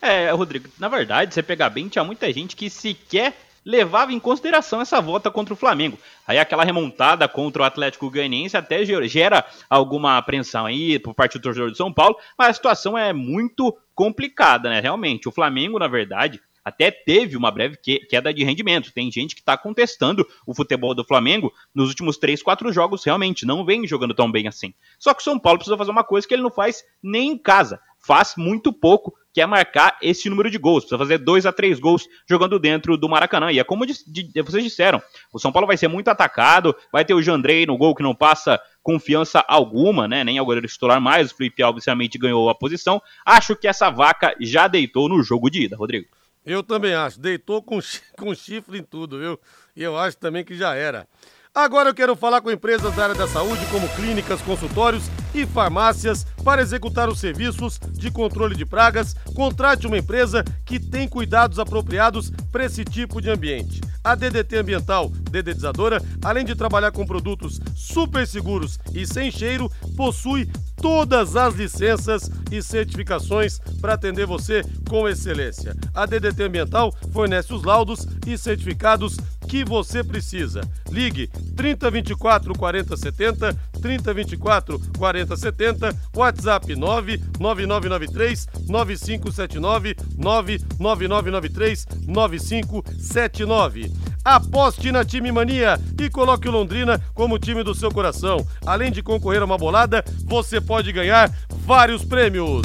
É, Rodrigo, na verdade, você pegar bem, tinha muita gente que sequer levava em consideração essa volta contra o Flamengo. Aí aquela remontada contra o Atlético Goianiense até ge- gera alguma apreensão aí por parte do torcedor de São Paulo, mas a situação é muito complicada, né? Realmente, o Flamengo, na verdade, até teve uma breve que- queda de rendimento. Tem gente que está contestando o futebol do Flamengo nos últimos 3, 4 jogos, realmente não vem jogando tão bem assim. Só que o São Paulo precisa fazer uma coisa que ele não faz nem em casa. Faz muito pouco, que é marcar esse número de gols. Precisa fazer 2 a 3 gols jogando dentro do Maracanã. E é como dis- di- vocês disseram, o São Paulo vai ser muito atacado, vai ter o Jandrei no gol que não passa confiança alguma, né? Nem ao goleiro titular mais, o Felipe Alves realmente ganhou a posição. Acho que essa vaca já deitou no jogo de ida, Rodrigo. Eu também acho. Deitou com, [laughs] com chifre em tudo, viu? E eu acho também que já era. Agora eu quero falar com empresas da área da saúde, como clínicas, consultórios e farmácias, para executar os serviços de controle de pragas. Contrate uma empresa que tem cuidados apropriados para esse tipo de ambiente. A DDT Ambiental Dedetizadora, além de trabalhar com produtos super seguros e sem cheiro, possui todas as licenças e certificações para atender você com excelência. A DDT Ambiental fornece os laudos e certificados que você precisa. Ligue 3024 4070, 3024 4070, WhatsApp 99993 9579, 99993 9579. Aposte na Time Mania e coloque o Londrina como time do seu coração. Além de concorrer a uma bolada, você pode ganhar vários prêmios.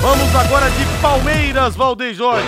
Vamos agora de Palmeiras, Valdeir Jorge.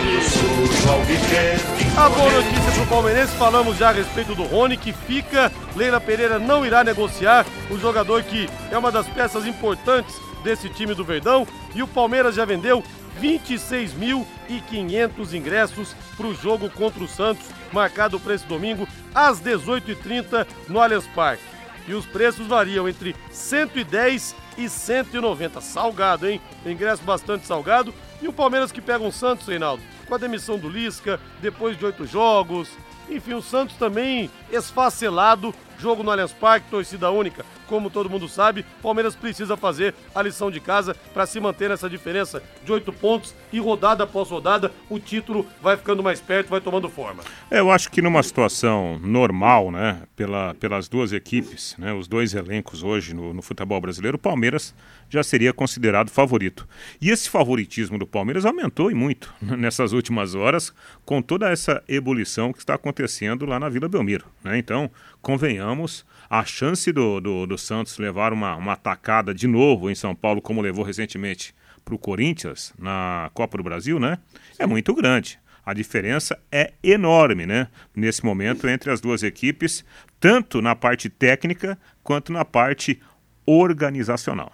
A boa notícia pro Palmeirense, falamos já a respeito do Rony, que fica. Leila Pereira não irá negociar. O jogador que é uma das peças importantes desse time do Verdão. E o Palmeiras já vendeu 26.500 ingressos para o jogo contra o Santos, marcado para esse domingo às 18h30 no Allianz Parque. E os preços variam entre 110 e 190. Salgado, hein? Ingresso bastante salgado. E o Palmeiras que pega um Santos, Reinaldo, com a demissão do Lisca, depois de oito jogos. Enfim, o Santos também esfacelado jogo no Allianz Parque, torcida única. Como todo mundo sabe, Palmeiras precisa fazer a lição de casa para se manter nessa diferença de oito pontos e rodada após rodada o título vai ficando mais perto, vai tomando forma. É, eu acho que numa situação normal, né, pela, pelas duas equipes, né, os dois elencos hoje no, no futebol brasileiro, o Palmeiras já seria considerado favorito. E esse favoritismo do Palmeiras aumentou e muito [laughs] nessas últimas horas com toda essa ebulição que está acontecendo lá na Vila Belmiro. Né? Então, convenhamos, a chance do, do, do Santos levar uma, uma atacada de novo em São Paulo, como levou recentemente para o Corinthians na Copa do Brasil, né? É muito grande. A diferença é enorme, né? Nesse momento entre as duas equipes, tanto na parte técnica quanto na parte organizacional.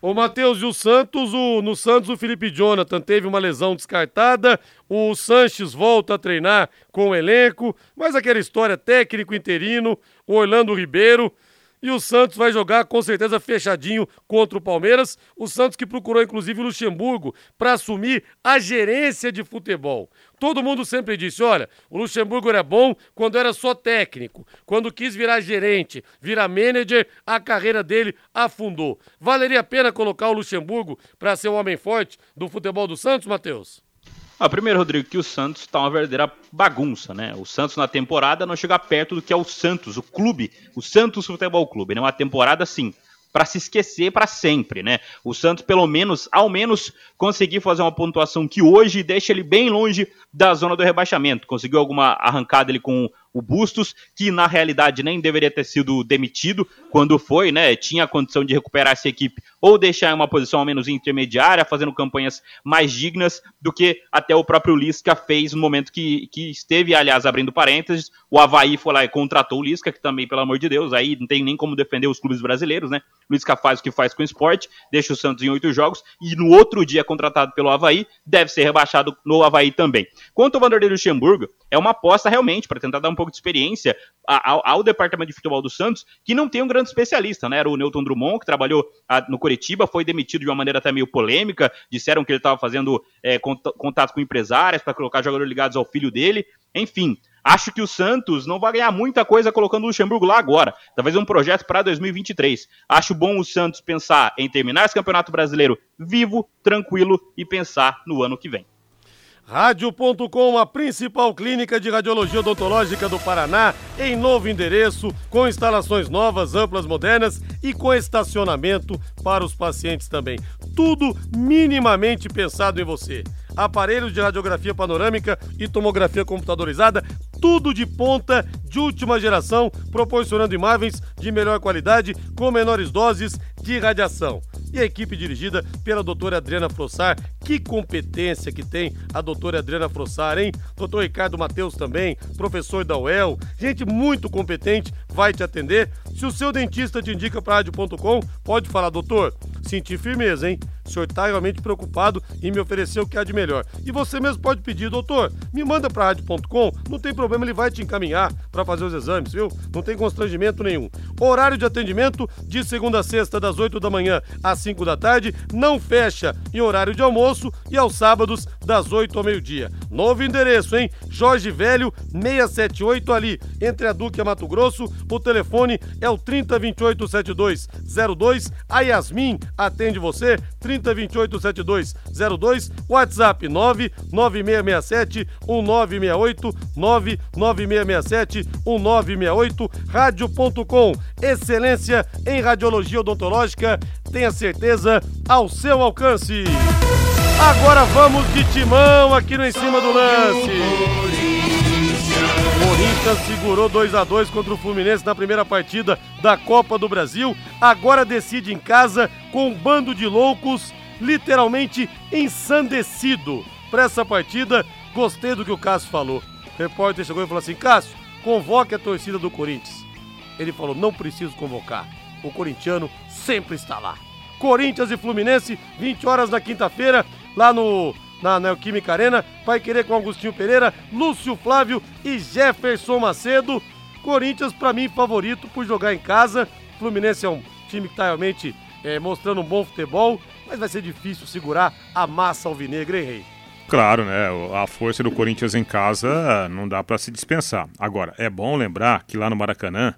Ô Matheus, e o Santos, o, no Santos o Felipe Jonathan teve uma lesão descartada, o Sanches volta a treinar com o elenco, mas aquela história técnico interino, o Orlando Ribeiro, e o Santos vai jogar com certeza fechadinho contra o Palmeiras. O Santos que procurou inclusive o Luxemburgo para assumir a gerência de futebol. Todo mundo sempre disse: olha, o Luxemburgo era bom quando era só técnico. Quando quis virar gerente, virar manager, a carreira dele afundou. Valeria a pena colocar o Luxemburgo para ser o homem forte do futebol do Santos, Matheus? Ah, primeiro, Rodrigo, que o Santos está uma verdadeira bagunça, né? O Santos na temporada não chega perto do que é o Santos, o clube, o Santos Futebol Clube, né? Uma temporada, sim, para se esquecer para sempre, né? O Santos, pelo menos, ao menos, conseguiu fazer uma pontuação que hoje deixa ele bem longe da zona do rebaixamento. Conseguiu alguma arrancada ele com o Bustos, que na realidade nem deveria ter sido demitido quando foi, né? Tinha a condição de recuperar essa equipe ou deixar em uma posição ao menos intermediária, fazendo campanhas mais dignas do que até o próprio Lisca fez no momento que, que esteve, aliás, abrindo parênteses, o Havaí foi lá e contratou o Lisca, que também, pelo amor de Deus, aí não tem nem como defender os clubes brasileiros, né? O Lisca faz o que faz com o esporte, deixa o Santos em oito jogos e no outro dia contratado pelo Havaí, deve ser rebaixado no Havaí também. Quanto ao Vanderlei Luxemburgo, é uma aposta realmente para tentar dar um pouco de experiência ao, ao, departamento de futebol do Santos, que não tem um grande especialista, né? Era o Newton Drummond, que trabalhou a, no Curitiba, foi demitido de uma maneira até meio polêmica, disseram que ele estava fazendo é, contato com empresários para colocar jogadores ligados ao filho dele. Enfim, acho que o Santos não vai ganhar muita coisa colocando o Luxemburgo lá agora. Talvez um projeto para 2023. Acho bom o Santos pensar em terminar esse Campeonato Brasileiro vivo, tranquilo e pensar no ano que vem. Rádio.com, a principal clínica de radiologia odontológica do Paraná, em novo endereço, com instalações novas, amplas, modernas e com estacionamento para os pacientes também. Tudo minimamente pensado em você. Aparelhos de radiografia panorâmica e tomografia computadorizada, tudo de ponta, de última geração, proporcionando imagens de melhor qualidade com menores doses de radiação e a equipe dirigida pela doutora Adriana Frossar. Que competência que tem a doutora Adriana Frossar, hein? Doutor Ricardo Mateus também, professor da UEL, gente muito competente, vai te atender. Se o seu dentista te indica para rádio.com, pode falar, doutor, senti firmeza, hein? O senhor está realmente preocupado em me oferecer o que há de melhor. E você mesmo pode pedir, doutor, me manda para rádio.com, não tem problema, ele vai te encaminhar para fazer os exames, viu? Não tem constrangimento nenhum. Horário de atendimento de segunda a sexta, das 8 da manhã às 5 da tarde, não fecha em horário de almoço e aos sábados, das 8 ao meio-dia. Novo endereço, hein? Jorge Velho, 678 ali, entre a Duque e a Mato Grosso. O telefone é o 30287202. A Yasmin atende você, 30287202. WhatsApp 99667 1968 99667 1968. Rádio.com. Excelência em radiologia odontológica. Tenha certeza ao seu alcance. Agora vamos de timão aqui no Em Cima do Lance. Corinthians segurou 2 a 2 contra o Fluminense na primeira partida da Copa do Brasil. Agora decide em casa com um bando de loucos literalmente ensandecido para essa partida. Gostei do que o Cássio falou. O repórter chegou e falou assim: Cássio, convoque a torcida do Corinthians. Ele falou: não preciso convocar. O corintiano sempre está lá. Corinthians e Fluminense, 20 horas na quinta-feira, lá no na Neoquímica Arena. Vai querer com Augustinho Pereira, Lúcio Flávio e Jefferson Macedo. Corinthians, para mim, favorito por jogar em casa. Fluminense é um time que está realmente é, mostrando um bom futebol, mas vai ser difícil segurar a massa alvinegra, hein, Rei? Claro, né? A força do Corinthians em casa não dá para se dispensar. Agora, é bom lembrar que lá no Maracanã,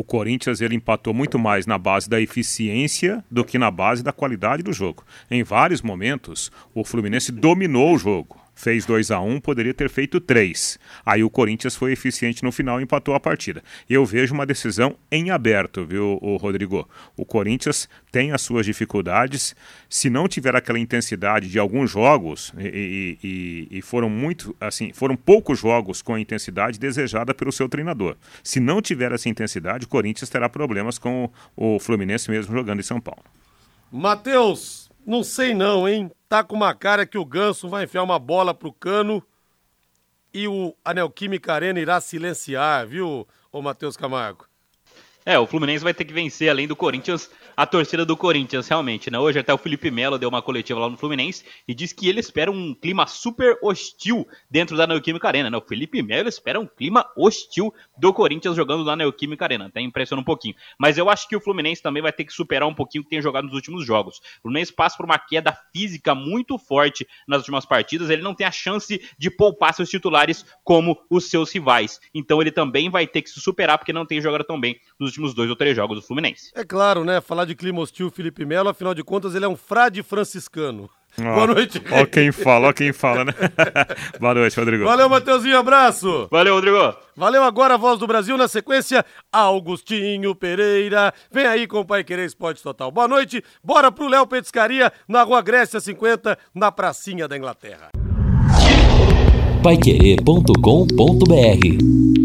o Corinthians ele empatou muito mais na base da eficiência do que na base da qualidade do jogo. Em vários momentos, o Fluminense dominou o jogo fez 2 a 1 um, poderia ter feito 3. Aí o Corinthians foi eficiente no final e empatou a partida. Eu vejo uma decisão em aberto, viu, o Rodrigo? O Corinthians tem as suas dificuldades. Se não tiver aquela intensidade de alguns jogos, e, e, e foram muito, assim, foram poucos jogos com a intensidade desejada pelo seu treinador. Se não tiver essa intensidade, o Corinthians terá problemas com o Fluminense mesmo jogando em São Paulo. Matheus, não sei não, hein? Tá com uma cara que o Ganso vai enfiar uma bola pro cano e o Anel Química Arena irá silenciar, viu, ô Matheus Camargo? É, o Fluminense vai ter que vencer, além do Corinthians, a torcida do Corinthians, realmente, né? Hoje até o Felipe Melo deu uma coletiva lá no Fluminense e disse que ele espera um clima super hostil dentro da Neoquímica Arena, né? O Felipe Melo espera um clima hostil do Corinthians jogando na Neoquímica Arena, até impressiona um pouquinho. Mas eu acho que o Fluminense também vai ter que superar um pouquinho o que tem jogado nos últimos jogos. O Fluminense passa por uma queda física muito forte nas últimas partidas, ele não tem a chance de poupar seus titulares como os seus rivais. Então ele também vai ter que se superar porque não tem jogado tão bem nos últimos dois ou três jogos do Fluminense. É claro, né? Falar de clima hostil, Felipe Melo, afinal de contas, ele é um frade franciscano. Oh, Boa noite. Ó quem fala, ó quem fala, né? [laughs] Boa noite, Rodrigo. Valeu, Mateuzinho, abraço. Valeu, Rodrigo. Valeu agora a voz do Brasil na sequência, Augustinho Pereira. Vem aí com o Pai Querer Esporte Total. Boa noite, bora pro Léo Petiscaria, na Rua Grécia 50, na pracinha da Inglaterra. Paiquerê.com.br